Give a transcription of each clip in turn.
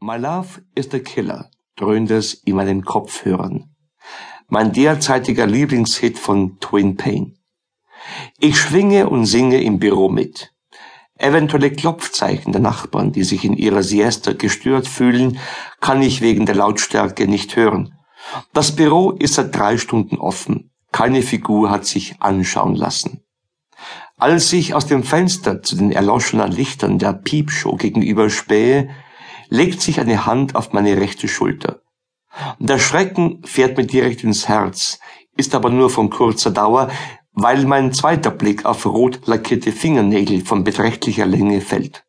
My Love is the Killer, dröhnt es in meinen Kopfhörern. Mein derzeitiger Lieblingshit von Twin Pain. Ich schwinge und singe im Büro mit. Eventuelle Klopfzeichen der Nachbarn, die sich in ihrer Siesta gestört fühlen, kann ich wegen der Lautstärke nicht hören. Das Büro ist seit drei Stunden offen. Keine Figur hat sich anschauen lassen. Als ich aus dem Fenster zu den erloschenen Lichtern der Piepshow gegenüber spähe, legt sich eine Hand auf meine rechte Schulter. Der Schrecken fährt mir direkt ins Herz, ist aber nur von kurzer Dauer, weil mein zweiter Blick auf rot lackierte Fingernägel von beträchtlicher Länge fällt.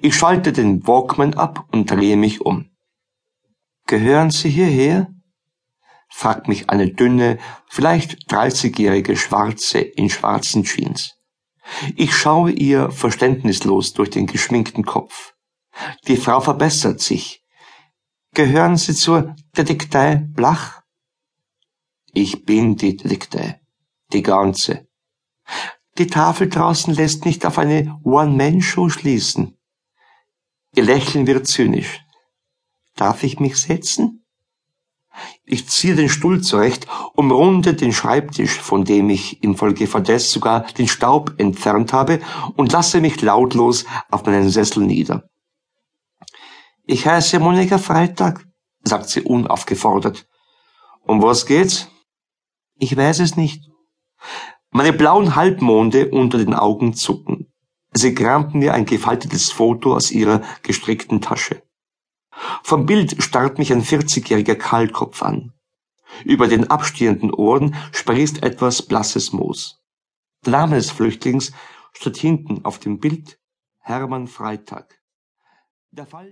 Ich schalte den Walkman ab und drehe mich um. Gehören Sie hierher? fragt mich eine dünne, vielleicht dreißigjährige Schwarze in schwarzen Jeans. Ich schaue ihr verständnislos durch den geschminkten Kopf. Die Frau verbessert sich. Gehören Sie zur Detektei Blach? Ich bin die Detektei. Die ganze. Die Tafel draußen lässt nicht auf eine One-Man-Show schließen. Ihr Lächeln wird zynisch. Darf ich mich setzen? Ich ziehe den Stuhl zurecht, umrunde den Schreibtisch, von dem ich infolgedessen sogar den Staub entfernt habe, und lasse mich lautlos auf meinen Sessel nieder. Ich heiße Monika Freitag, sagt sie unaufgefordert. Um was geht's? Ich weiß es nicht. Meine blauen Halbmonde unter den Augen zucken. Sie kramt mir ein gefaltetes Foto aus ihrer gestrickten Tasche. Vom Bild starrt mich ein 40-jähriger Kahlkopf an. Über den abstehenden Ohren sprießt etwas blasses Moos. Der Name des Flüchtlings steht hinten auf dem Bild Hermann Freitag. Der Fall